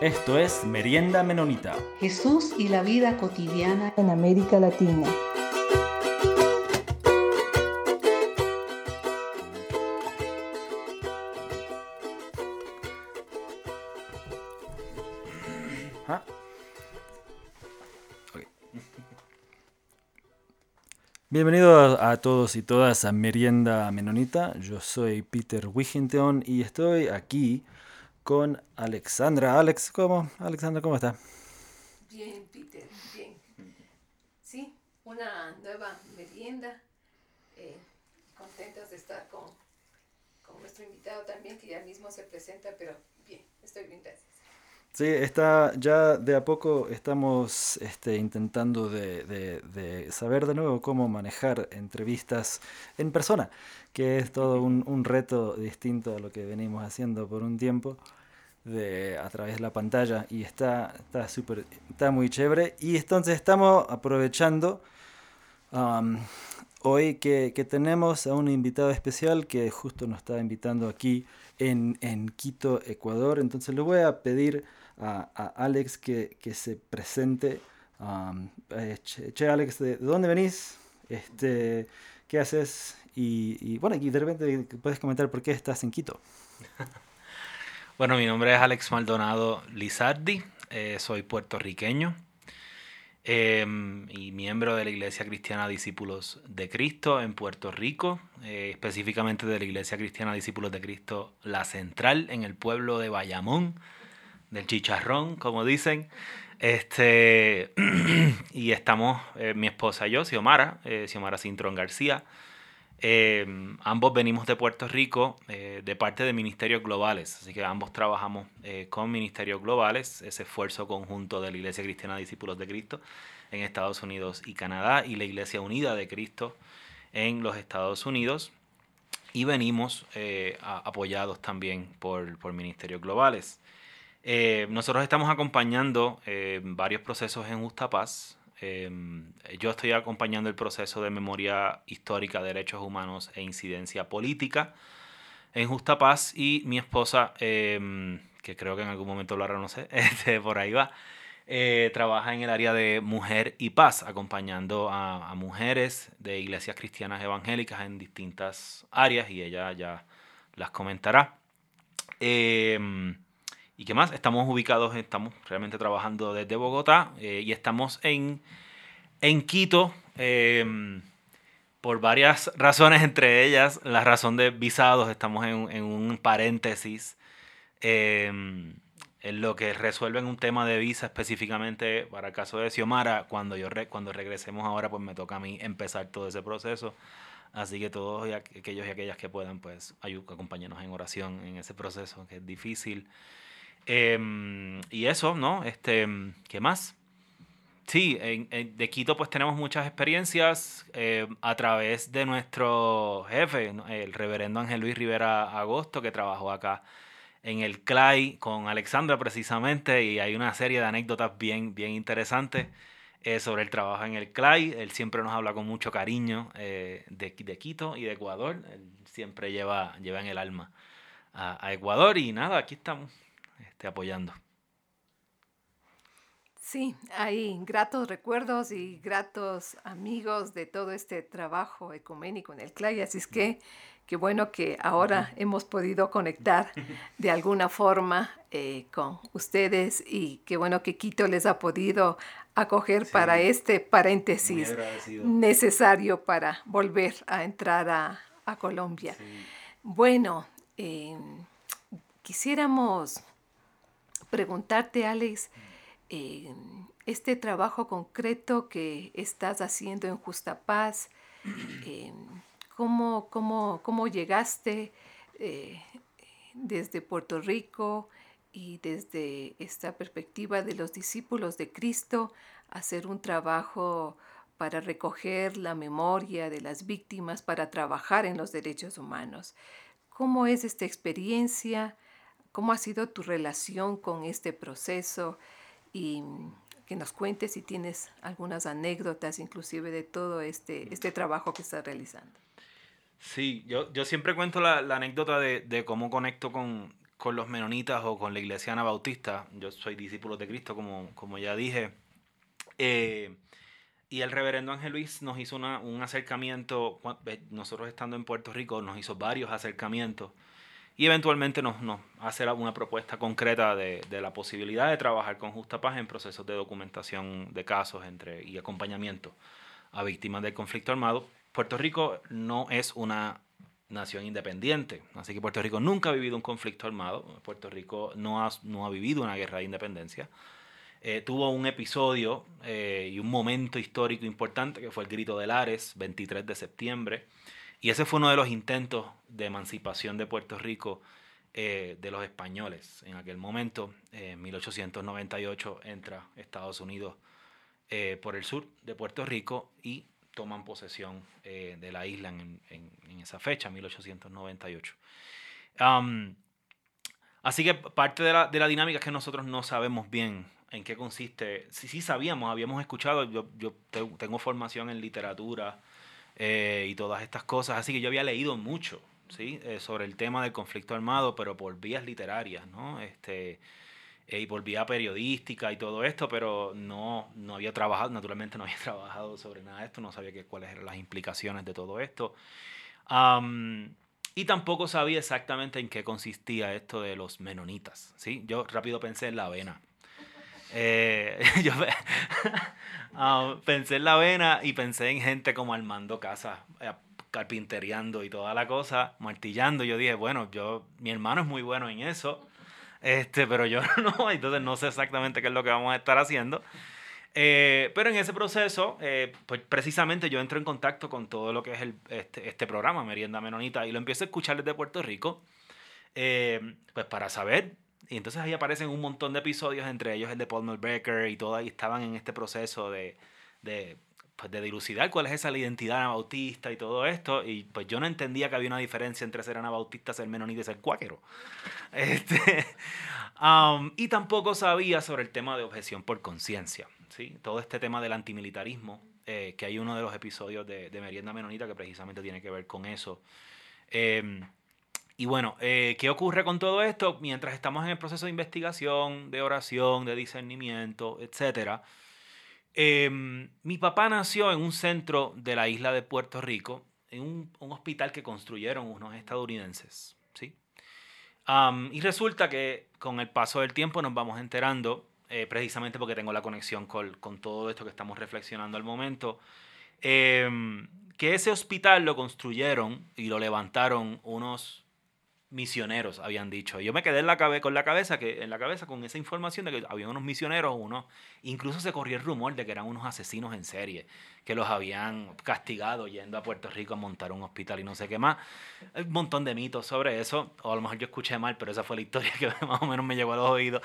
Esto es Merienda Menonita. Jesús y la vida cotidiana en América Latina. Ah. Bienvenidos a, todos y todas a Merienda Menonita. Yo soy Peter Wigington y estoy aquí con Alexandra. Alex, ¿cómo? Alexandra, ¿cómo está? Bien, Peter, bien. Sí, una nueva merienda. Eh, contentos de estar con, con nuestro invitado también, que ya mismo se presenta, pero bien, estoy bien, gracias. Sí, está, ya de a poco estamos este, intentando de, de, de, saber de nuevo cómo manejar entrevistas en persona, que es todo un, un reto distinto a lo que venimos haciendo por un tiempo de, a través de la pantalla y está, está, super, está muy chévere. Y entonces estamos aprovechando um, hoy que, que, tenemos a un invitado especial que justo nos está invitando aquí en, en Quito, Ecuador. Entonces le voy a pedir a, a Alex que, que, se presente. Um, che, che, Alex, ¿de dónde venís? Este, ¿Qué haces? Y, y bueno, y de repente puedes comentar por qué estás en Quito. Bueno, mi nombre es Alex Maldonado Lizardi, eh, soy puertorriqueño eh, y miembro de la Iglesia Cristiana Discípulos de Cristo en Puerto Rico, eh, específicamente de la Iglesia Cristiana Discípulos de Cristo La Central en el pueblo de Bayamón, del Chicharrón, como dicen. Este, y estamos, eh, mi esposa y yo, Xiomara, Xiomara Cintrón García, eh, ambos venimos de Puerto Rico eh, de parte de Ministerios Globales, así que ambos trabajamos eh, con Ministerios Globales, ese esfuerzo conjunto de la Iglesia Cristiana Discípulos de Cristo en Estados Unidos y Canadá y la Iglesia Unida de Cristo en los Estados Unidos. Y venimos a, apoyados también por, por Ministerios Globales. nosotros estamos acompañando varios procesos en Justa Paz, eh, yo estoy acompañando el proceso de memoria histórica, derechos humanos e incidencia política en Justa Paz y mi esposa, eh, que creo que en algún momento lo hará, no sé, este, por ahí va, eh, trabaja en el área de mujer y paz, acompañando a, a, mujeres de iglesias cristianas evangélicas en distintas áreas y ella ya las comentará. ¿Y qué más? Estamos ubicados, estamos realmente trabajando desde Bogotá eh, y estamos en, en Quito eh, por varias razones, entre ellas la razón de visados. Estamos en, en un paréntesis eh, en lo que resuelven un tema de visa específicamente para el caso de Xiomara. Cuando, yo re, cuando regresemos ahora, pues me toca a mí empezar todo ese proceso. Así que todos y aquellos y aquellas que puedan, pues acompáñenos en oración en ese proceso que es difícil. Eh, y eso, ¿no? Este, ¿Qué más? Sí, en, en, de Quito pues tenemos muchas experiencias eh, a través de nuestro jefe, el reverendo Ángel Luis Rivera Agosto, que trabajó acá en el CLAI con Alexandra precisamente, y hay una serie de anécdotas bien, bien interesantes eh, sobre el trabajo en el CLAI. Él siempre nos habla con mucho cariño eh, de, de, Quito y de Ecuador. Él siempre lleva, lleva en el alma a, a Ecuador y nada, aquí estamos este, apoyando. Sí, hay gratos recuerdos y gratos amigos de todo este trabajo ecuménico en el CLAI, así es que qué bueno que ahora hemos podido conectar de alguna forma eh, con ustedes y qué bueno que Quito les ha podido acoger sí. para este paréntesis necesario para volver a entrar a, a Colombia. Sí. Bueno, eh, quisiéramos preguntarte, Alex, eh, este trabajo concreto que estás haciendo en Justa Paz, eh, ¿cómo, cómo, cómo, llegaste eh, desde Puerto Rico y desde esta perspectiva de los discípulos de Cristo a hacer un trabajo para recoger la memoria de las víctimas, para trabajar en los derechos humanos? ¿Cómo es esta experiencia? ¿Cómo ha sido tu relación con este proceso? Y que nos cuentes si tienes algunas anécdotas inclusive de todo este, este trabajo que estás realizando. Sí, yo, yo siempre cuento la, la anécdota de, de, cómo conecto con, con los menonitas o con la iglesia anabautista. Yo soy discípulo de Cristo, como, como ya dije. Eh, y el reverendo Ángel Luis nos hizo un acercamiento, nosotros estando en Puerto Rico, nos hizo varios acercamientos y eventualmente nos, nos hace una propuesta concreta de, de, la posibilidad de trabajar con Justa Paz en procesos de documentación de casos entre, y acompañamiento a víctimas del conflicto armado. Puerto Rico no es una nación independiente, así que Puerto Rico nunca ha vivido un conflicto armado, Puerto Rico no ha, no ha vivido una guerra de independencia. Eh, tuvo un episodio eh, y un momento histórico importante que fue el Grito de Lares, 23 de septiembre. Y ese fue uno de los intentos de emancipación de Puerto Rico eh, de los españoles. En aquel momento, en 1898, entra Estados Unidos por el sur de Puerto Rico y toman posesión de la isla en, esa fecha, 1898. así que parte de la, de la dinámica es que nosotros no sabemos bien en qué consiste. Sí, sí sabíamos, habíamos escuchado, yo, yo tengo formación en literatura eh, y todas estas cosas, así que yo había leído mucho, ¿sí? Eh, sobre el tema del conflicto armado, pero por vías literarias, ¿no? Este, eh, y por vía periodística y todo esto, pero no, no había trabajado, naturalmente no había trabajado sobre nada de esto, no sabía cuáles eran las implicaciones de todo esto. y tampoco sabía exactamente en qué consistía esto de los menonitas, ¿sí? Yo rápido pensé en la avena. Eh, yo ah, pensé en la vena y pensé en gente como armando casas, eh, y toda la cosa, martillando. Yo dije, bueno, yo, mi hermano es muy bueno en eso, este, pero yo no, entonces no sé exactamente qué es lo que vamos a estar haciendo. Eh, pero en ese proceso, pues precisamente yo entro en contacto con todo lo que es el, este, este programa, Merienda Menonita, y lo empiezo a escuchar desde Puerto Rico, pues para saber y entonces ahí aparecen un montón de episodios, entre ellos el de Paul Becker y todo, y estaban en este proceso de, de, pues de dilucidar cuál es esa identidad anabautista y todo esto. Y pues yo no entendía que había una diferencia entre ser anabautista, ser menonita y ser cuáquero. Este, um, y tampoco sabía sobre el tema de objeción por conciencia. ¿sí? Todo este tema del antimilitarismo, eh, que hay uno de los episodios de, de Merienda Menonita que precisamente tiene que ver con eso. Eh, y bueno, eh, ¿qué ocurre con todo esto? Mientras estamos en el proceso de investigación, de oración, de discernimiento, etc. Em, mi papá nació en un centro de la isla de Puerto Rico, en un, hospital que construyeron unos estadounidenses. ¿sí? y resulta que con el paso del tiempo nos vamos enterando, eh, precisamente porque tengo la conexión con, con, todo esto que estamos reflexionando al momento, em, que ese hospital lo construyeron y lo levantaron unos misioneros, habían dicho. Yo me quedé en la con la cabeza que en la cabeza con esa información de que había unos misioneros, unos incluso se corrió el rumor de que eran unos asesinos en serie, que los habían castigado yendo a Puerto Rico a montar un hospital y no sé qué más. un montón de mitos sobre eso, o a lo mejor yo escuché mal, pero esa fue la historia que más o menos me llegó a los oídos.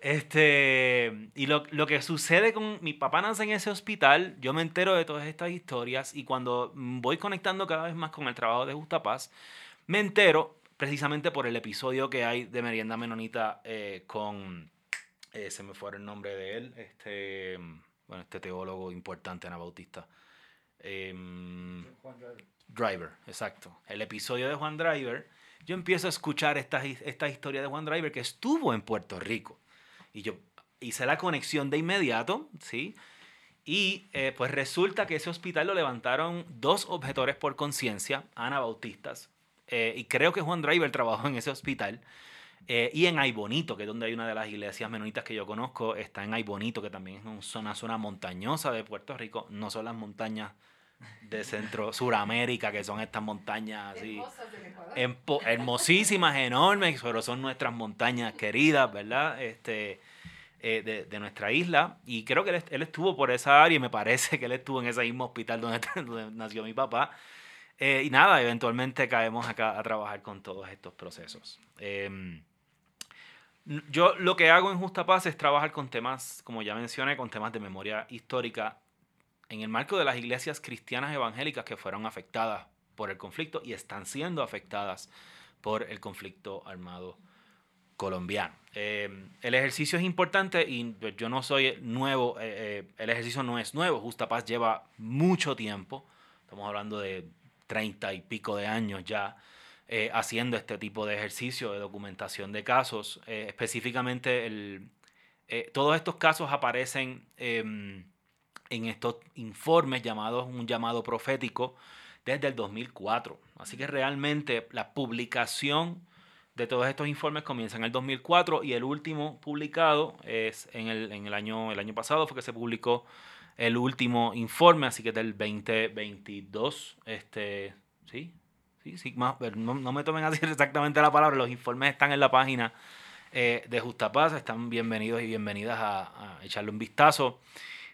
Este, y lo, lo que sucede con mi papá nace en ese hospital, yo me entero de todas estas historias y cuando voy conectando cada vez más con el trabajo de Justa Paz, me entero precisamente por el episodio que hay de Merienda Menonita eh, con, eh, se me fue el nombre de él, este, bueno, este teólogo importante anabautista. Em, Driver. Driver, exacto. El episodio de Juan Driver, yo empiezo a escuchar esta, esta historia de Juan Driver que estuvo en Puerto Rico. Y yo hice la conexión de inmediato, ¿sí? Y eh, pues resulta que ese hospital lo levantaron dos objetores por conciencia, anabautistas, eh, y creo que Juan Driver trabajó en ese hospital. Eh, y en Aybonito, que es donde hay una de las iglesias menonitas que yo conozco, está en Aybonito, que también es una zona montañosa de Puerto Rico. No son las montañas de Centro Suramérica, que son estas montañas así. hermosísimas, enormes, pero son nuestras montañas queridas, ¿verdad? Este, eh, de, de, nuestra isla. Y creo que él, él, estuvo por esa área y me parece que él estuvo en ese mismo hospital donde, donde nació mi papá. Eh, y nada, eventualmente caemos acá a trabajar con todos estos procesos. Em, yo lo que hago en Justa Paz es trabajar con temas, como ya mencioné, con temas de memoria histórica en el marco de las iglesias cristianas evangélicas que fueron afectadas por el conflicto y están siendo afectadas por el conflicto armado colombiano. Em, el ejercicio es importante y yo no soy nuevo, eh, eh, el ejercicio no es nuevo, Justa Paz lleva mucho tiempo, estamos hablando de treinta y pico de años ya, eh, haciendo este tipo de ejercicio de documentación de casos. Eh, específicamente, el, todos estos casos aparecen em, en estos informes llamados un llamado profético desde el 2004. Así que realmente la publicación de todos estos informes comienza en el 2004 y el último publicado es en el, en el, año, el año pasado, fue que se publicó el último informe, así que del 2022, este, sí, sí, sí, más, no, no me tomen así exactamente la palabra, los informes están en la página eh, de Justapaz, están bienvenidos y bienvenidas a, echarle un vistazo.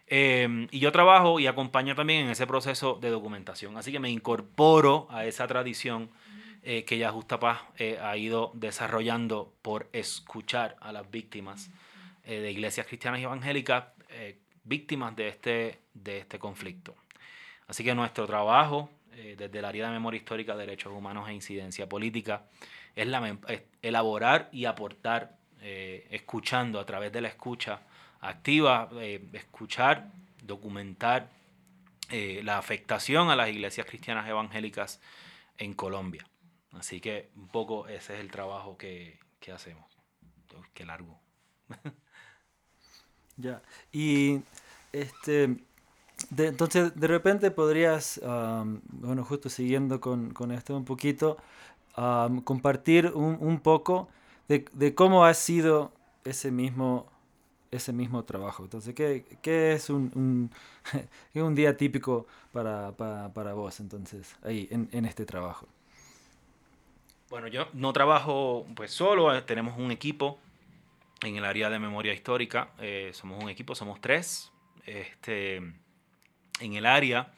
Em, y yo trabajo y acompaño también en ese proceso de documentación, así que me incorporo a esa tradición eh, que ya Justapaz eh, ha ido desarrollando por escuchar a las víctimas de iglesias cristianas y evangélicas víctimas de este, de este conflicto. Así que nuestro trabajo eh, desde el área de memoria histórica, derechos humanos e incidencia política es, la, elaborar y aportar, eh, escuchando a través de la escucha activa, eh, escuchar, documentar la afectación a las iglesias cristianas evangélicas en Colombia. Así que un poco ese es el trabajo que, que hacemos. Qué largo. Ya. Y este. entonces, de repente podrías, bueno, justo siguiendo con, esto un poquito, compartir un, poco de, cómo ha sido ese mismo, ese mismo trabajo. Entonces, ¿qué, es un, un, día típico para, para, vos, entonces, ahí, en, en, este trabajo? Bueno, yo no trabajo pues solo, eh, tenemos un equipo en el área de memoria histórica. Eh, somos un equipo, somos tres este, en el área.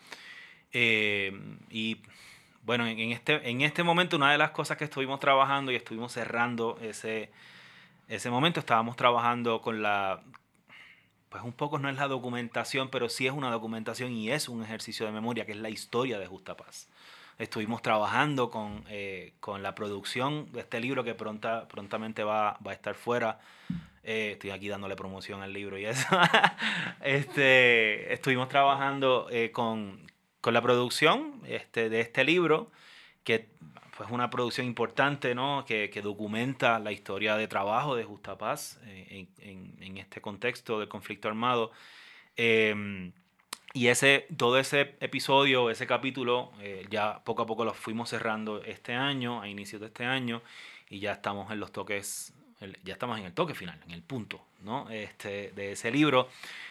Eh, y bueno, en, este, en este momento una de las cosas que estuvimos trabajando y estuvimos cerrando ese, ese momento, estábamos trabajando con la, pues un poco no es la documentación, pero sí es una documentación y es un ejercicio de memoria, que es la historia de Justa Paz. Estuvimos trabajando con, eh, con la producción de este libro que pronta, prontamente va, va a estar fuera. Eh, estoy aquí dándole promoción al libro y eso. este, estuvimos trabajando eh, con, con, la producción este, de este libro, que pues, es una producción importante ¿no? que, que, documenta la historia de trabajo de Justa Paz en, en, en, este contexto del conflicto armado. Y ese, todo ese episodio, ese capítulo, eh, ya poco a poco lo fuimos cerrando este año, a inicios de este año, y ya estamos en los toques, ya estamos en el toque final, en el punto, ¿no? Este, de ese libro.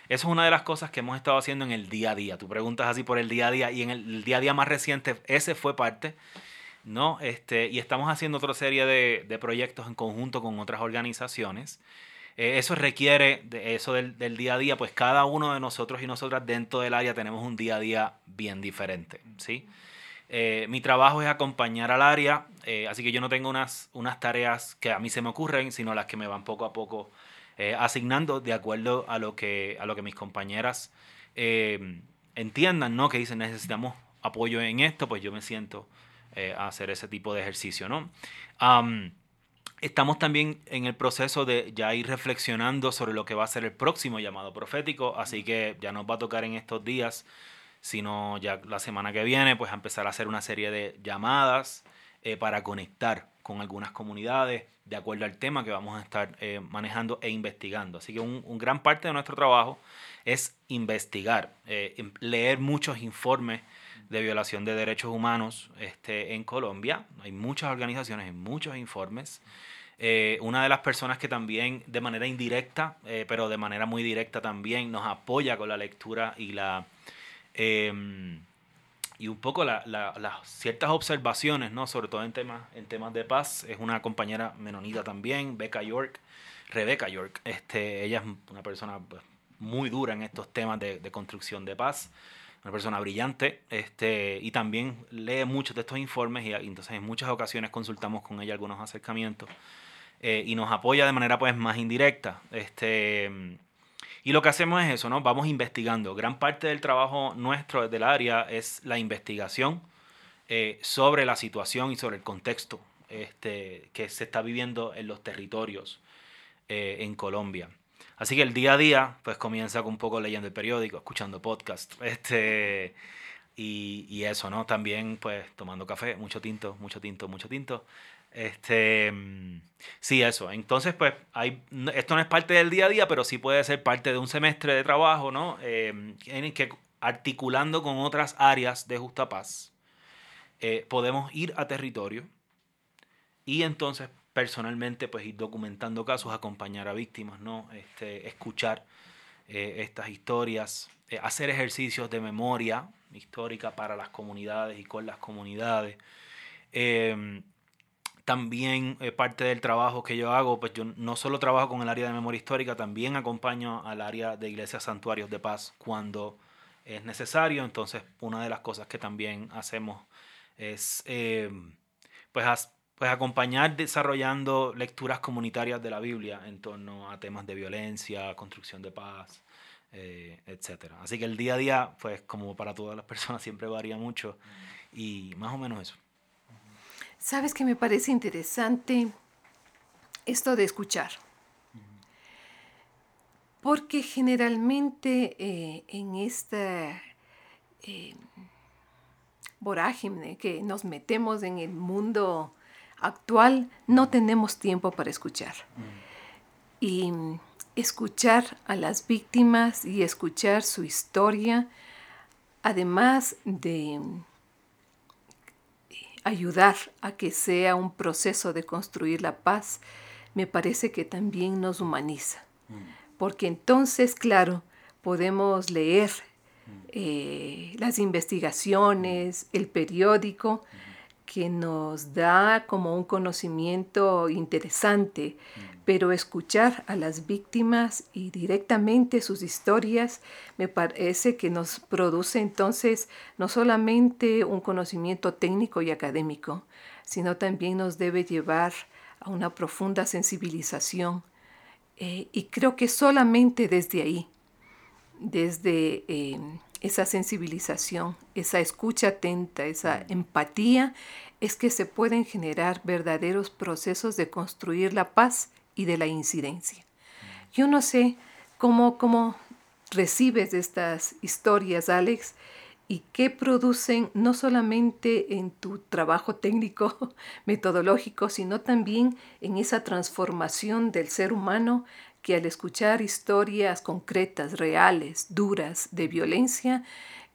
Eso es una de las cosas que hemos estado haciendo en el día a día. Tú preguntas así por el día a día, y en el, día a día más reciente, ese fue parte, ¿no? Este, y estamos haciendo otra serie de, de proyectos en conjunto con otras organizaciones. Eh, eso requiere, de eso del, día a día, pues cada uno de nosotros y nosotras dentro del área tenemos un día a día bien diferente, ¿sí? Eh, mi trabajo es acompañar al área, eh, así que yo no tengo unas, unas tareas que a mí se me ocurren, sino las que me van poco a poco asignando de acuerdo a lo que, a lo que mis compañeras entiendan, ¿no? Que dicen necesitamos apoyo en esto, pues yo me siento a hacer ese tipo de ejercicio, ¿no? Estamos también en el proceso de ya ir reflexionando sobre lo que va a ser el próximo llamado profético, así que ya nos va a tocar en estos días, sino ya la semana que viene, pues a empezar a hacer una serie de llamadas eh, para conectar con algunas comunidades de acuerdo al tema que vamos a estar eh, manejando e investigando. Así que un, gran parte de nuestro trabajo es investigar, eh, leer muchos informes de violación de derechos humanos este, en Colombia. Hay muchas organizaciones, hay muchos informes. Eh, una de las personas que también de manera indirecta, eh, pero de manera muy directa también nos apoya con la lectura y la em, y un poco las ciertas observaciones, ¿no? sobre todo en temas, en temas de paz, es una compañera menonita también, Becca York, Rebecca York. Este, ella es una persona pues, muy dura en estos temas de, de construcción de paz una persona brillante, este, y también lee muchos de estos informes y, entonces en muchas ocasiones consultamos con ella algunos acercamientos eh, y nos apoya de manera pues más indirecta. Este, y lo que hacemos es eso, ¿no? Vamos investigando. Gran parte del trabajo nuestro desde el área es la investigación eh, sobre la situación y sobre el contexto este, que se está viviendo en los territorios eh, en Colombia. Así que el día a día, pues comienza con un poco leyendo el periódico, escuchando podcast, este, y, y, eso, ¿no? También, pues, tomando café, mucho tinto, mucho tinto, mucho tinto. Este, sí, eso. Entonces, pues, hay, esto no es parte del día a día, pero sí puede ser parte de un semestre de trabajo, ¿no? Eh, en el que articulando con otras áreas de Justa Paz, eh, podemos ir a territorio y entonces personalmente pues ir documentando casos, acompañar a víctimas, ¿no? Este, escuchar eh, estas historias, hacer ejercicios de memoria, histórica para las comunidades y con las comunidades. Em, también eh, parte del trabajo que yo hago, pues yo no solo trabajo con el área de memoria histórica, también acompaño al área de iglesias santuarios de paz cuando es necesario. Entonces, una de las cosas que también hacemos es em, pues, pues acompañar desarrollando lecturas comunitarias de la Biblia en torno a temas de violencia, construcción de paz, eh, etcétera. Así que el día a día, pues como para todas las personas, siempre varía mucho y más o menos eso. Sabes que me parece interesante esto de escuchar. Porque generalmente eh, en esta eh, vorágine que nos metemos en el mundo actual, no tenemos tiempo para escuchar. Y escuchar a las víctimas y escuchar su historia, además de ayudar a que sea un proceso de construir la paz, me parece que también nos humaniza. Porque entonces, claro, podemos leer eh, las investigaciones, el periódico, que nos da como un conocimiento interesante, pero escuchar a las víctimas y directamente sus historias me parece que nos produce entonces no solamente un conocimiento técnico y académico, sino también nos debe llevar a una profunda sensibilización. Eh, y creo que solamente desde ahí, desde eh, esa sensibilización, esa escucha atenta, esa empatía, es que se pueden generar verdaderos procesos de construir la paz y de la incidencia. Yo no sé cómo, cómo recibes estas historias, Alex, y qué producen no solamente en tu trabajo técnico, metodológico, sino también en esa transformación del ser humano que al escuchar historias concretas, reales, duras de violencia,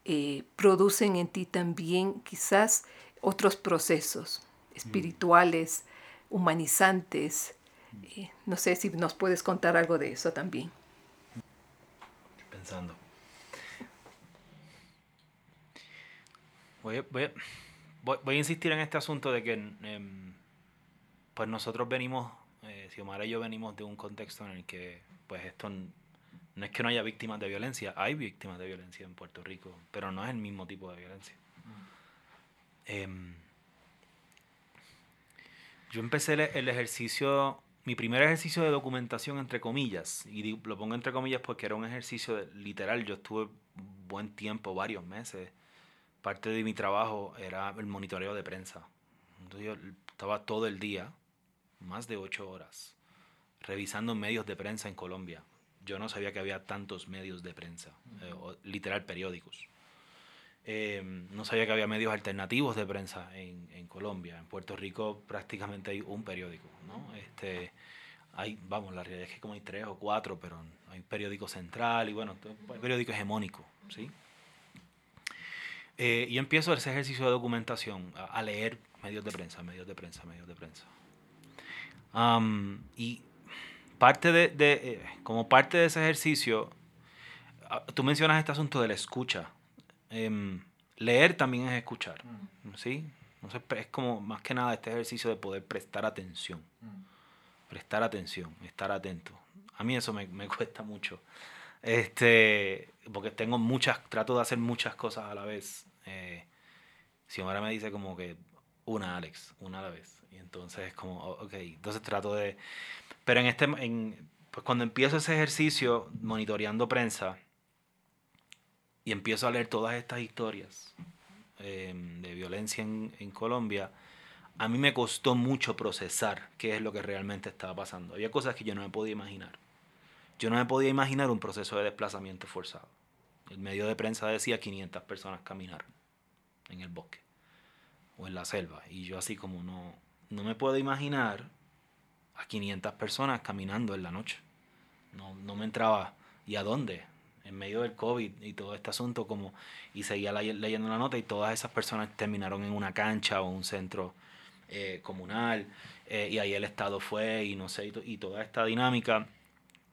eh, producen en ti también quizás otros procesos espirituales, humanizantes. Eh, no sé si nos puedes contar algo de eso también. Pensando. Voy a, voy, voy a, insistir en este asunto de que em, pues nosotros venimos eh, Xiomara y yo venimos de un contexto en el que, pues esto no es que no haya víctimas de violencia, hay víctimas de violencia en Puerto Rico, pero no es el mismo tipo de violencia. Em, yo empecé el, ejercicio, mi primer ejercicio de documentación, entre comillas, y lo pongo entre comillas porque era un ejercicio literal, yo estuve buen tiempo, varios meses, parte de mi trabajo era el monitoreo de prensa. Entonces yo estaba todo el día más de ocho horas revisando medios de prensa en Colombia. Yo no sabía que había tantos medios de prensa, eh, literal periódicos. Em, no sabía que había medios alternativos de prensa en, en, Colombia. En Puerto Rico prácticamente hay un periódico, ¿no? Este, hay, vamos, la realidad es que como hay tres o cuatro, pero hay periódico central y bueno, hay periódico hegemónico, ¿sí? Eh, y empiezo ese ejercicio de documentación, a leer medios de prensa, medios de prensa, medios de prensa y parte de, eh, como parte de ese ejercicio, ah, tú mencionas este asunto de la escucha. Em, leer también es escuchar, mm. ¿sí? es como más que nada este ejercicio de poder prestar atención. Mm. Prestar atención, estar atento. A mí eso me, me, cuesta mucho. Este, porque tengo muchas, trato de hacer muchas cosas a la vez. Eh, si ahora me dice como que una, Alex, una a la vez. Y entonces es como, ok, entonces trato de... Pero en este, en, pues cuando empiezo ese ejercicio monitoreando prensa y empiezo a leer todas estas historias em, de violencia en, en Colombia, a mí me costó mucho procesar qué es lo que realmente estaba pasando. Había cosas que yo no me podía imaginar. Yo no me podía imaginar un proceso de desplazamiento forzado. El medio de prensa decía 500 personas caminaron. en el bosque o en la selva. Y yo así como no, no me puedo imaginar a 500 personas caminando en la noche. No, no me entraba. ¿Y a dónde? En medio del COVID y todo este asunto, como, y seguía leyendo la nota y todas esas personas terminaron en una cancha o un centro eh, comunal, eh, y ahí el Estado fue y no sé, y, toda esta dinámica.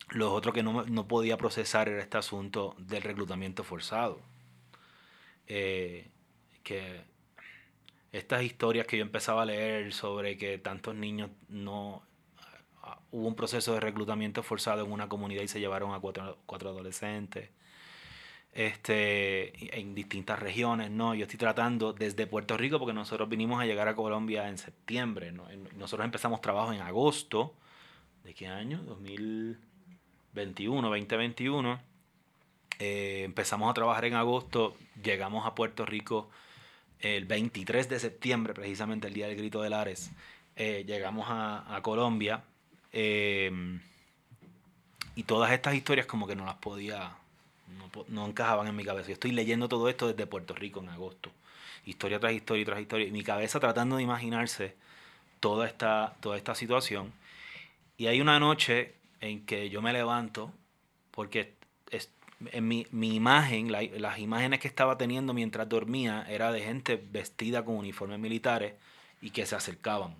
Lo otro que no, no, podía procesar era este asunto del reclutamiento forzado. Eh, que estas historias que yo empezaba a leer sobre que tantos niños no hubo un proceso de reclutamiento forzado en una comunidad y se llevaron a cuatro, cuatro adolescentes este, en distintas regiones, ¿no? Yo estoy tratando desde Puerto Rico, porque nosotros vinimos a llegar a Colombia en septiembre, ¿no? Nosotros empezamos trabajo en agosto, ¿de qué año? 2021, 2021. Eh, empezamos a trabajar en agosto, llegamos a Puerto Rico el 23 de septiembre, precisamente el día del grito de Lares. Eh, llegamos a, Colombia eh, y todas estas historias como que no las podía no, encajaban en mi cabeza. Yo estoy leyendo todo esto desde Puerto Rico en agosto. Historia tras historia tras historia. Y mi cabeza tratando de imaginarse toda esta, toda esta situación. Y hay una noche en que yo me levanto porque en mi, imagen, las imágenes que estaba teniendo mientras dormía era de gente vestida con uniformes militares y que se acercaban.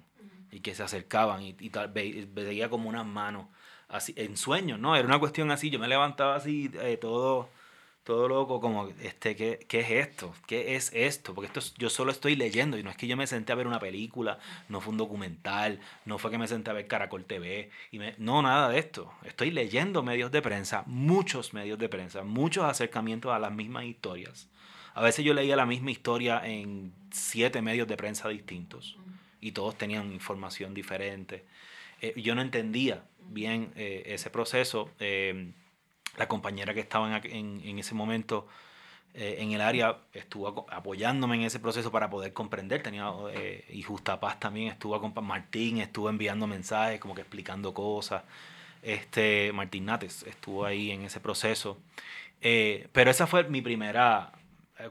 Y que se acercaban y, y tal, veía como unas manos así, en sueños, ¿no? Era una cuestión así, yo me levantaba así, eh, todo, todo loco, como, este, ¿qué, ¿qué, es esto? ¿Qué es esto? Porque esto yo solo estoy leyendo y no es que yo me senté a ver una película, no fue un documental, no fue que me senté a ver Caracol TV, y me, no, nada de esto. Estoy leyendo medios de prensa, muchos medios de prensa, muchos acercamientos a las mismas historias. A veces yo leía la misma historia en siete medios de prensa distintos y todos tenían información diferente. Eh, yo no entendía bien eh, ese proceso. Eh, la compañera que estaba en, en, ese momento en el área estuvo apoyándome en ese proceso para poder comprender. Tenía, y Justa Paz también estuvo con Martín, estuvo enviando mensajes, como que explicando cosas. Este, Martín Nates estuvo ahí en ese proceso. pero esa fue mi primera.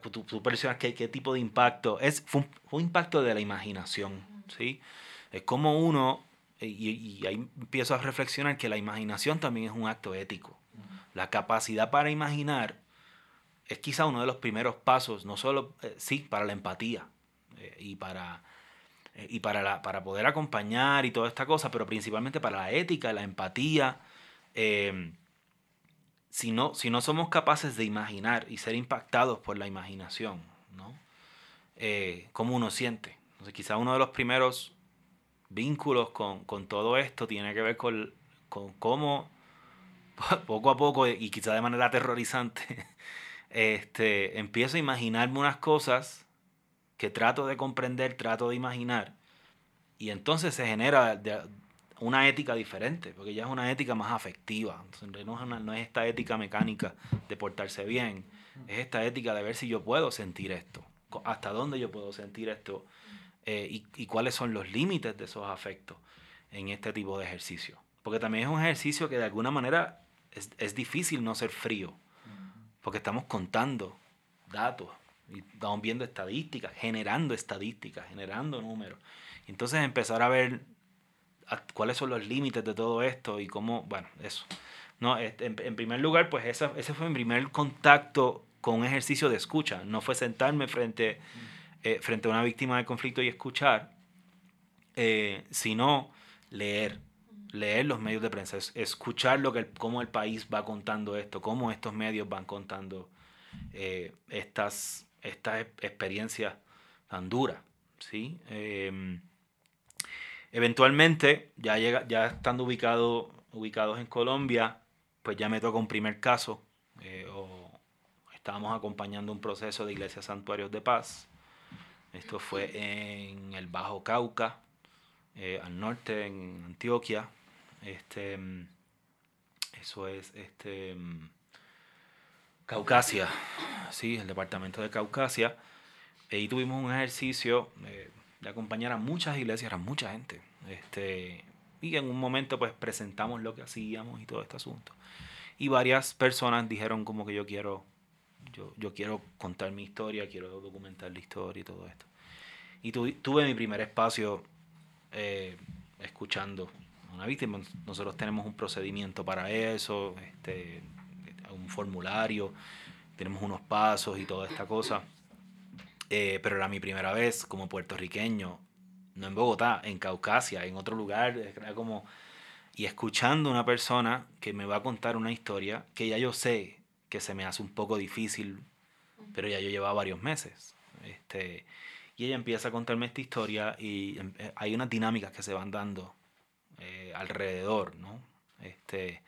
Tú, tú qué, qué tipo de impacto. Es, fue un, fue un impacto de la imaginación. ¿sí? Es como uno y, ahí empiezo a reflexionar que la imaginación también es un acto ético. La capacidad para imaginar es quizá uno de los primeros pasos, no solo, eh, sí, para la empatía eh, y, para, eh, y para, la, para poder acompañar y toda esta cosa, pero principalmente para la ética, la empatía. si, no, si no somos capaces de imaginar y ser impactados por la imaginación, ¿no? ¿Cómo uno siente? Entonces, quizá uno de los primeros vínculos con, todo esto tiene que ver con, cómo poco a poco y quizá de manera aterrorizante este, empiezo a imaginarme unas cosas que trato de comprender, trato de imaginar y entonces se genera una ética diferente, porque ya es una ética más afectiva. no, es no es esta ética mecánica de portarse bien, es esta ética de ver si yo puedo sentir esto, hasta dónde yo puedo sentir esto eh, y, cuáles son los límites de esos afectos en este tipo de ejercicio. Porque también es un ejercicio que de alguna manera es, es difícil no ser frío, porque estamos contando datos, y estamos viendo estadísticas, generando estadísticas, generando números. Entonces empezar a ver cuáles son los límites de todo esto y cómo, bueno, eso. No, en, en primer lugar, pues esa, ese fue mi primer contacto con un ejercicio de escucha. No fue sentarme frente eh, frente a una víctima de conflicto y escuchar, eh, sino leer, leer los medios de prensa, escuchar lo que cómo el país va contando esto, cómo estos medios van contando eh, estas, estas experiencias tan duras. ¿sí? Em, eventualmente, ya, llega, ya estando ubicado, ubicados en Colombia, pues ya me toca un primer caso, o estábamos acompañando un proceso de iglesias santuarios de paz, esto fue en el Bajo Cauca, eh, al norte, en Antioquia. Este, eso es este, Caucasia, sí, el departamento de Caucasia. Ahí tuvimos un ejercicio eh, de acompañar a muchas iglesias, a mucha gente. Este, y en un momento pues presentamos lo que hacíamos y todo este asunto. Y varias personas dijeron como que yo quiero yo, yo quiero contar mi historia, quiero documentar la historia y todo esto. Y tuve mi primer espacio eh, escuchando una víctima. Nosotros tenemos un procedimiento para eso, este, un formulario, tenemos unos pasos y toda esta cosa. Eh, pero era mi primera vez como puertorriqueño, no en Bogotá, en Caucasia, en otro lugar. Era como. Y escuchando una persona que me va a contar una historia que ya yo sé que se me hace un poco difícil, pero ya yo llevaba varios meses. Este, y ella empieza a contarme esta historia y em, eh, hay unas dinámicas que se van dando eh, alrededor, ¿no? Este,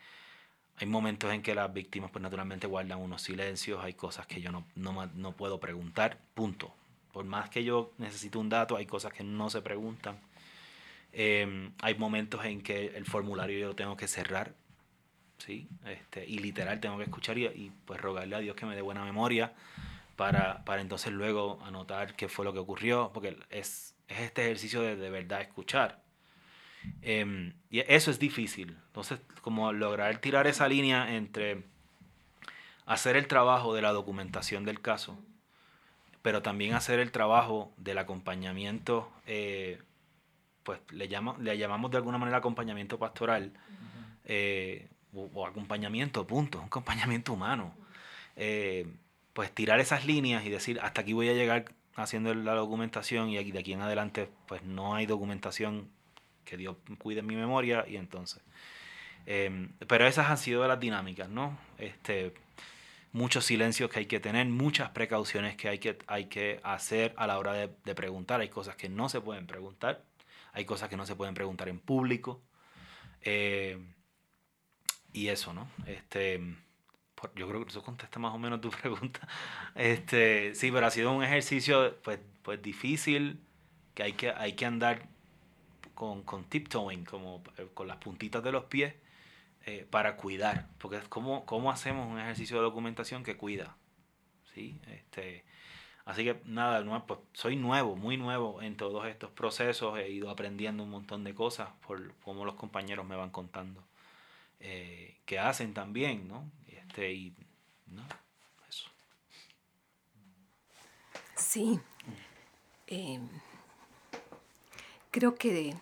hay momentos en que las víctimas pues naturalmente guardan unos silencios, hay cosas que yo no, no, no puedo preguntar, punto. Por más que yo necesite un dato, hay cosas que no se preguntan. Em, hay momentos en que el formulario yo lo tengo que cerrar, ¿sí? Este, y literal tengo que escuchar y, y pues rogarle a Dios que me dé buena memoria para, para entonces luego anotar qué fue lo que ocurrió, porque es, es este ejercicio de de verdad escuchar. Em, y eso es difícil. Entonces, como lograr tirar esa línea entre hacer el trabajo de la documentación del caso, pero también hacer el trabajo del acompañamiento, eh, pues le, llama, le llamamos de alguna manera acompañamiento pastoral, eh, o, acompañamiento, punto, un acompañamiento humano. Eh, pues tirar esas líneas y decir, hasta aquí voy a llegar haciendo la documentación y aquí, de aquí en adelante pues no hay documentación que Dios cuide mi memoria y entonces. Em, pero esas han sido las dinámicas, ¿no? Este, muchos silencios que hay que tener, muchas precauciones que hay que, hay que hacer a la hora de, de preguntar. Hay cosas que no se pueden preguntar, hay cosas que no se pueden preguntar en público. Eh, y eso, ¿no? Este, yo creo que eso contesta más o menos tu pregunta. Este, sí, pero ha sido un ejercicio pues, pues difícil, que hay que, hay que andar con, con tiptoeing, como eh, con las puntitas de los pies, eh, para cuidar. Porque es como, hacemos un ejercicio de documentación que cuida. ¿sí? Este, así que nada, pues soy nuevo, muy nuevo en todos estos procesos. He ido aprendiendo un montón de cosas por cómo los compañeros me van contando. Eh, que hacen también, ¿no? Este, y, ¿no? Eso. Sí. Eh, creo que,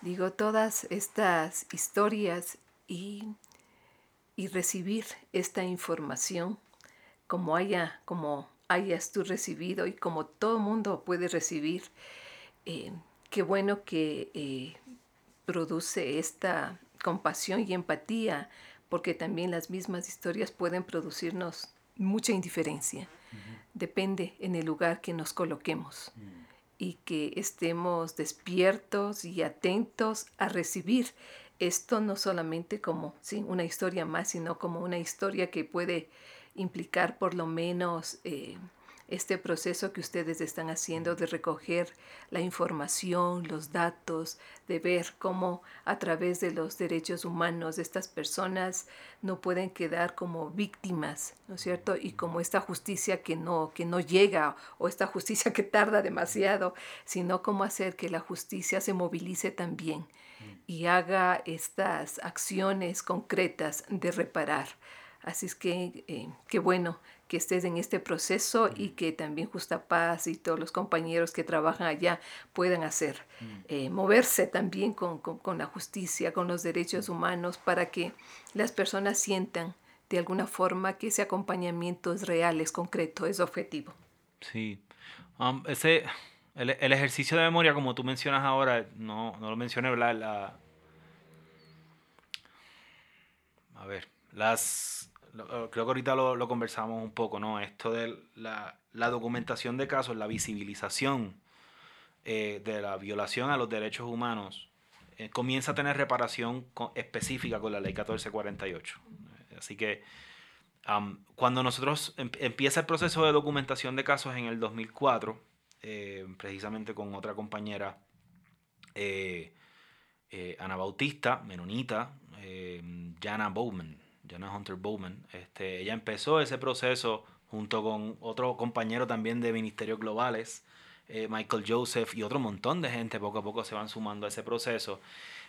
digo, todas estas historias y, y recibir esta información como haya, como hayas tú recibido y como todo mundo puede recibir, eh, qué bueno que eh, produce esta compasión y empatía, porque también las mismas historias pueden producirnos mucha indiferencia. Depende en el lugar que nos coloquemos y que estemos despiertos y atentos a recibir esto no solamente como ¿sí? una historia más, sino como una historia que puede implicar por lo menos eh, este proceso que ustedes están haciendo de recoger la información, los datos, de ver cómo a través de los derechos humanos estas personas no pueden quedar como víctimas, ¿no es cierto? Y como esta justicia que no, que no llega o esta justicia que tarda demasiado, sino cómo hacer que la justicia se movilice también y haga estas acciones concretas de reparar. Así es que eh, qué bueno que estés en este proceso y que también Justa Paz y todos los compañeros que trabajan allá puedan hacer, eh, moverse también con, con, la justicia, con los derechos humanos, para que las personas sientan de alguna forma que ese acompañamiento es real, es concreto, es objetivo. Sí, um, ese, el, el, ejercicio de memoria, como tú mencionas ahora, no, no lo mencioné, La, a ver, las creo que ahorita lo, lo, conversamos un poco, ¿no? Esto de la, la documentación de casos, la visibilización eh, de la violación a los derechos humanos, eh, comienza a tener reparación específica con la ley 1448. Así que cuando nosotros em, empieza el proceso de documentación de casos en el 2004, eh, precisamente con otra compañera, Ana Bautista, menonita, Jana Bowman, Jana Hunter Bowman. Este, ella empezó ese proceso junto con otro compañero también de Ministerios Globales, eh, Michael Joseph y otro montón de gente poco a poco se van sumando a ese proceso.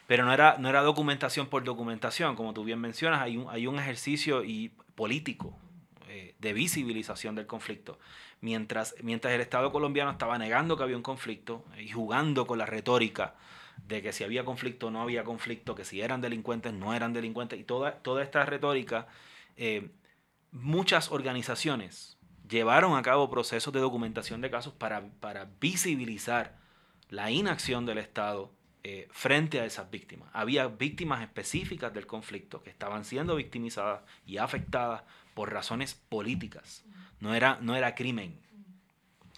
Pero no era, no era documentación por documentación, como tú bien mencionas, hay un, hay un ejercicio y político eh, de visibilización del conflicto. Mientras, mientras el Estado colombiano estaba negando que había un conflicto y jugando con la retórica de que si había conflicto no había conflicto, que si eran delincuentes no eran delincuentes, y toda, toda esta retórica, eh, muchas organizaciones llevaron a cabo procesos de documentación de casos para, para visibilizar la inacción del Estado eh, frente a esas víctimas. Había víctimas específicas del conflicto que estaban siendo victimizadas y afectadas por razones políticas. No era, no era crimen.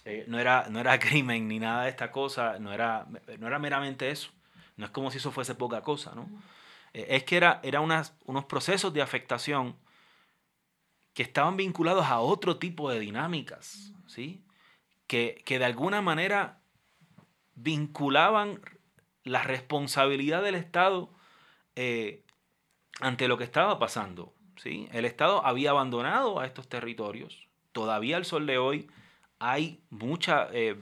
Eh, no, era, no era crimen ni nada de esta cosa, no era, no era meramente eso. No es como si eso fuese poca cosa, ¿no? Eh, es que era, era unas, unos procesos de afectación que estaban vinculados a otro tipo de dinámicas, ¿sí? Que, que de alguna manera vinculaban la responsabilidad del Estado eh, ante lo que estaba pasando. ¿sí? El Estado había abandonado a estos territorios. Todavía al sol de hoy hay mucha, eh,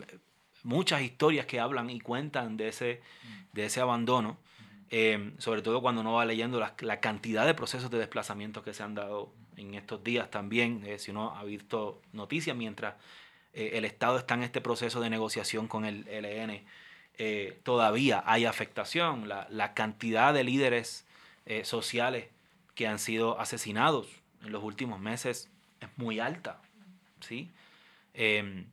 muchas historias que hablan y cuentan de ese, de ese abandono, eh, sobre todo cuando uno va leyendo la, la, cantidad de procesos de desplazamiento que se han dado en estos días también, eh, si uno ha visto noticias, mientras eh, el Estado está en este proceso de negociación con el ELN, todavía hay afectación. La, la cantidad de líderes sociales que han sido asesinados en los últimos meses es muy alta, ¿sí? Em,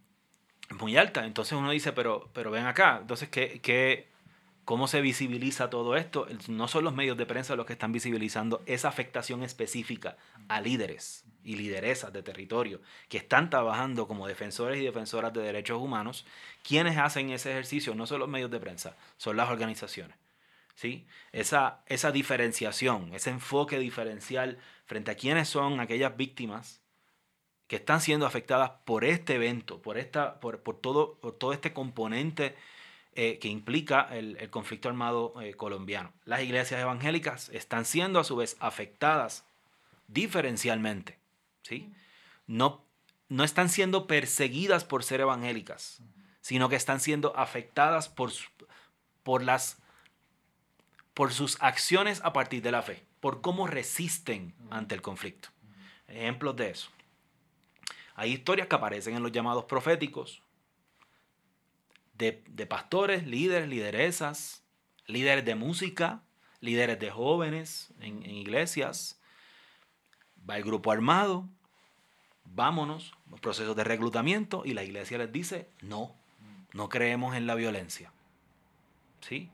muy alta. Entonces uno dice, pero, pero ven acá, entonces, ¿qué, qué, cómo se visibiliza todo esto? No son los medios de prensa los que están visibilizando esa afectación específica a líderes y lideresas de territorio que están trabajando como defensores y defensoras de derechos humanos. Quienes hacen ese ejercicio no son los medios de prensa, son las organizaciones. ¿Sí? Esa, esa diferenciación, ese enfoque diferencial frente a quiénes son aquellas víctimas que están siendo afectadas por este evento, por, esta, por, todo, todo este componente eh, que implica el, conflicto armado eh, colombiano. Las iglesias evangélicas están siendo a su vez afectadas diferencialmente. ¿sí? No, no están siendo perseguidas por ser evangélicas, sino que están siendo afectadas por, por, las, por sus acciones a partir de la fe, por cómo resisten ante el conflicto. Ejemplos de eso. Hay historias que aparecen en los llamados proféticos de, pastores, líderes, lideresas, líderes de música, líderes de jóvenes en, iglesias. Va el grupo armado, vámonos, los procesos de reclutamiento y la iglesia les dice, no, no creemos en la violencia. ¿Sí?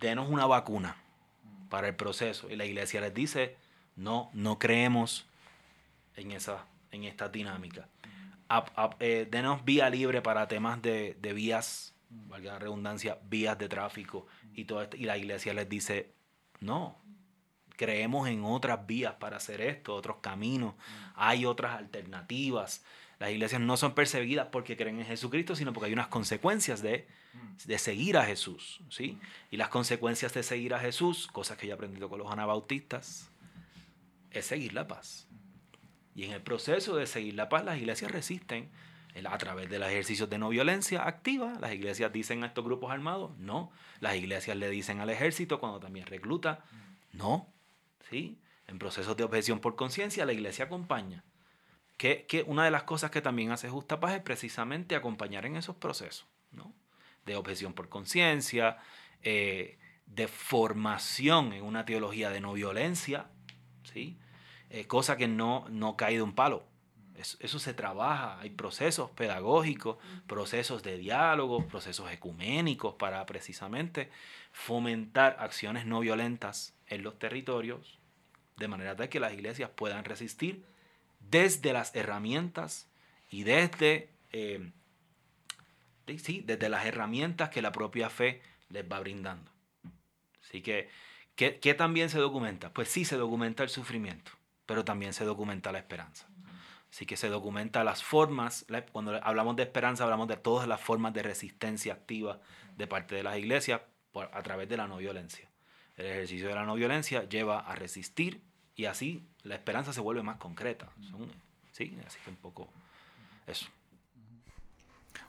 Denos una vacuna para el proceso. Y la iglesia les dice, no, no creemos en esa en esta dinámica. Eh, denos vía libre para temas de, vías, valga la redundancia, vías de tráfico y todo esto. Y la iglesia les dice, no, creemos en otras vías para hacer esto, otros caminos, hay otras alternativas. Las iglesias no son perseguidas porque creen en Jesucristo, sino porque hay unas consecuencias de, de seguir a Jesús. ¿sí? Y las consecuencias de seguir a Jesús, cosas que yo he aprendido con los anabautistas, es seguir la paz. Y en el proceso de seguir la paz, las iglesias resisten a través de los ejercicios de no violencia activa. Las iglesias dicen a estos grupos armados, no. Las iglesias le dicen al ejército cuando también recluta, no. ¿Sí? En procesos de objeción por conciencia, la iglesia acompaña. Que, que, una de las cosas que también hace Justa Paz es precisamente acompañar en esos procesos, ¿no? De objeción por conciencia, eh, de formación en una teología de no violencia, ¿sí? Eh, cosa que no, no cae de un palo. Eso, se trabaja, hay procesos pedagógicos, procesos de diálogo, procesos ecuménicos para precisamente fomentar acciones no violentas en los territorios, de manera tal que las iglesias puedan resistir desde las herramientas y desde, eh, sí, desde las herramientas que la propia fe les va brindando. Así que, ¿qué también se documenta? Pues sí se documenta el sufrimiento pero también se documenta la esperanza. Así que se documenta las formas, cuando hablamos de esperanza hablamos de todas las formas de resistencia activa de parte de las iglesias a través de la no violencia. El ejercicio de la no violencia lleva a resistir y así la esperanza se vuelve más concreta. sí, así que un poco eso.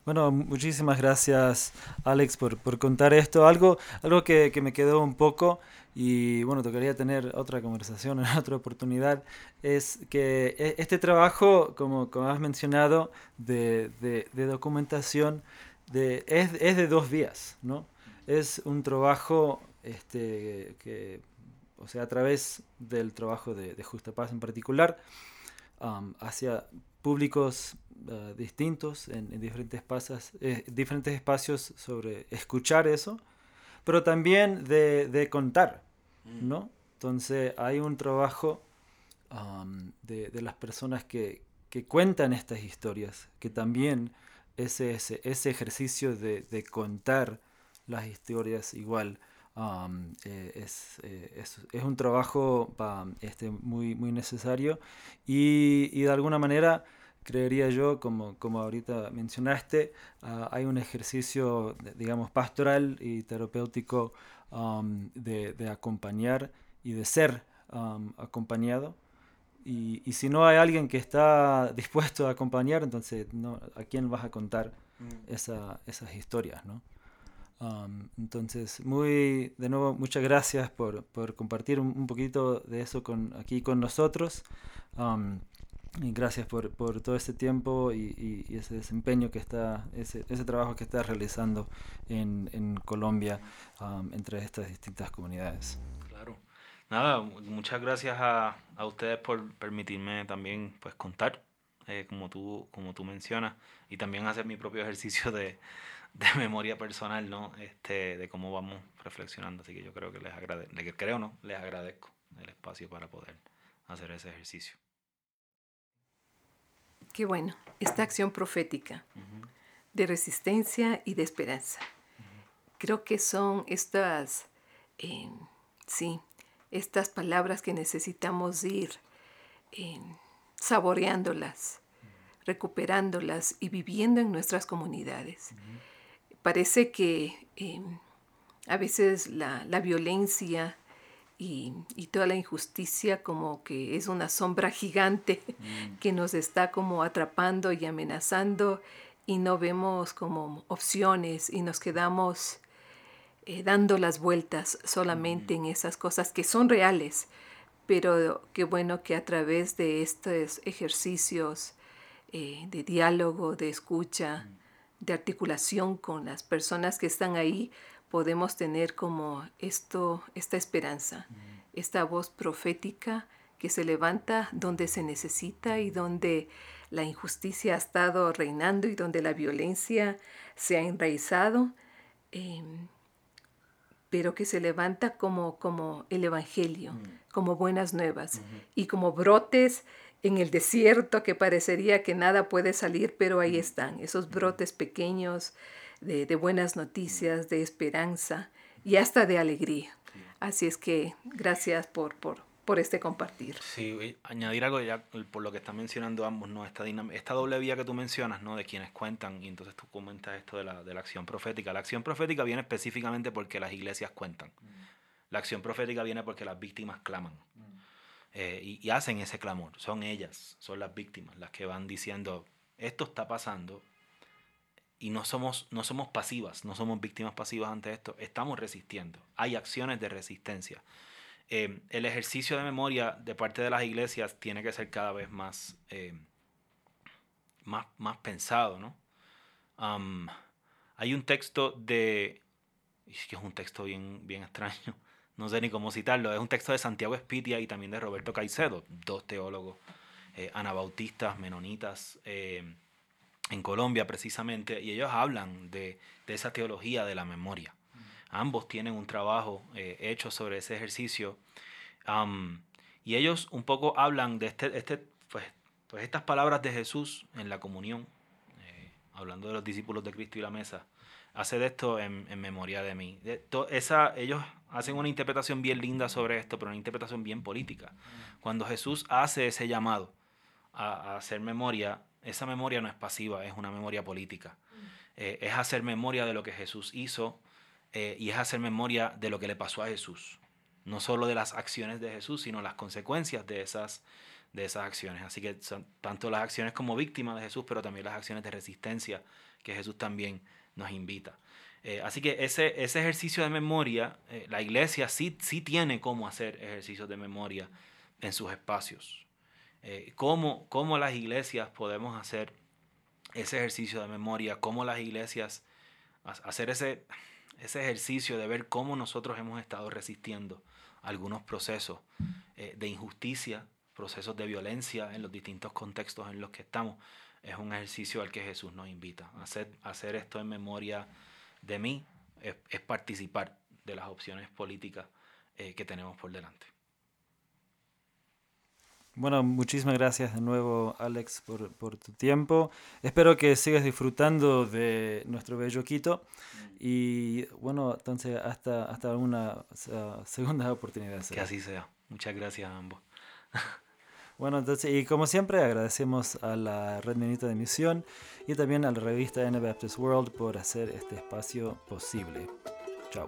Bueno, muchísimas gracias Alex por, por contar esto. Algo, algo que, que, me quedó un poco y bueno, tocaría tener otra conversación en otra oportunidad, es que e, este trabajo, como, como has mencionado, de, de, de documentación de, es, es, de dos vías, ¿no? Es un trabajo este, que, o sea, a través del trabajo de, de Justa Paz en particular, um, hacia públicos uh, distintos en, en diferentes, pasas, eh, diferentes espacios sobre escuchar eso, pero también de, de contar, ¿no? Entonces hay un trabajo um, de, de, las personas que, que, cuentan estas historias, que también ese, ese, ese ejercicio de, de, contar las historias igual um, eh, es, eh, es, es, un trabajo um, este, muy, muy necesario y, y, de alguna manera creería yo, como, como ahorita mencionaste, uh, hay un ejercicio, digamos, pastoral y terapéutico um, de, de, acompañar y de ser um, acompañado. Y, y, si no hay alguien que está dispuesto a acompañar, entonces no, ¿a quién vas a contar mm. esa, esas historias? ¿no? Um, entonces, muy, de nuevo, muchas gracias por, por compartir un, un, poquito de eso con, aquí con nosotros. Um, y gracias por, por, todo ese tiempo y, y, y, ese desempeño que está, ese, ese trabajo que está realizando en, en Colombia um, entre estas distintas comunidades. Claro. Nada, muchas gracias a, a ustedes por permitirme también pues contar, eh, como, tú, como tú mencionas, y también hacer mi propio ejercicio de, de memoria personal, ¿no? Este, de cómo vamos reflexionando. Así que yo creo que les agradezco, creo no, les agradezco el espacio para poder hacer ese ejercicio. Qué bueno, esta acción profética uh -huh. de resistencia y de esperanza. Uh -huh. Creo que son estas, eh, sí, estas palabras que necesitamos ir eh, saboreándolas, uh -huh. recuperándolas y viviendo en nuestras comunidades. Parece que eh, a veces la, la violencia, y, y, toda la injusticia como que es una sombra gigante mm. que nos está como atrapando y amenazando y no vemos como opciones y nos quedamos eh, dando las vueltas solamente mm. en esas cosas que son reales, pero qué bueno que a través de estos ejercicios eh, de diálogo, de escucha, mm. de articulación con las personas que están ahí, podemos tener como esto, esta esperanza, mm. esta voz profética que se levanta donde se necesita y donde la injusticia ha estado reinando y donde la violencia se ha enraizado, eh, pero que se levanta como, como el Evangelio, mm. como buenas nuevas mm -hmm. y como brotes en el desierto que parecería que nada puede salir, pero ahí están, esos brotes pequeños de, de buenas noticias, de esperanza y hasta de alegría. Así es que gracias por, por, por este compartir. Sí, añadir algo ya por lo que están mencionando ambos, ¿no? Esta, esta doble vía que tú mencionas, ¿no? De quienes cuentan, y entonces tú comentas esto de la, de la acción profética. La acción profética viene específicamente porque las iglesias cuentan. Mm. La acción profética viene porque las víctimas claman. Mm. Eh, y, y hacen ese clamor. Son ellas, son las víctimas, las que van diciendo, esto está pasando, y no somos, no somos pasivas, no somos víctimas pasivas ante esto, estamos resistiendo. Hay acciones de resistencia. Eh, el ejercicio de memoria de parte de las iglesias tiene que ser cada vez más, eh, más, más, pensado. ¿no? Um, hay un texto de, que es un texto bien, bien extraño, no sé ni cómo citarlo, es un texto de Santiago Espitia y también de Roberto Caicedo, dos teólogos eh, anabautistas, menonitas. En Colombia precisamente, y ellos hablan de, de esa teología de la memoria. Mm. Ambos tienen un trabajo eh, hecho sobre ese ejercicio um, y ellos un poco hablan de este, este, pues, pues estas palabras de Jesús en la comunión, eh, hablando de los discípulos de Cristo y la mesa. Hace de esto en, en memoria de mí. De to, esa, ellos hacen una interpretación bien linda sobre esto, pero una interpretación bien política. Mm. Cuando Jesús hace ese llamado a, a hacer memoria, esa memoria no es pasiva, es una memoria política. Mm. Eh, es hacer memoria de lo que Jesús hizo eh, y es hacer memoria de lo que le pasó a Jesús. No solo de las acciones de Jesús, sino las consecuencias de esas, de esas acciones. Así que son tanto las acciones como víctimas de Jesús, pero también las acciones de resistencia que Jesús también nos invita. Eh, así que ese, ese ejercicio de memoria, la iglesia sí, sí tiene cómo hacer ejercicios de memoria en sus espacios. Eh, ¿cómo, ¿Cómo las iglesias podemos hacer ese ejercicio de memoria? ¿Cómo las iglesias hacer ese, ese ejercicio de ver cómo nosotros hemos estado resistiendo algunos procesos de injusticia, procesos de violencia en los distintos contextos en los que estamos? Es un ejercicio al que Jesús nos invita. Hacer, hacer esto en memoria de mí es, participar de las opciones políticas eh, que tenemos por delante. Bueno, muchísimas gracias de nuevo, Alex, por, por, tu tiempo. Espero que sigas disfrutando de nuestro bello Quito. Y bueno, entonces hasta, hasta una segunda oportunidad. Que así sea. Muchas gracias a ambos. Bueno, entonces, y como siempre, agradecemos a la Red Menonita de Misión y también a la revista Anabaptist World por hacer este espacio posible. Chao.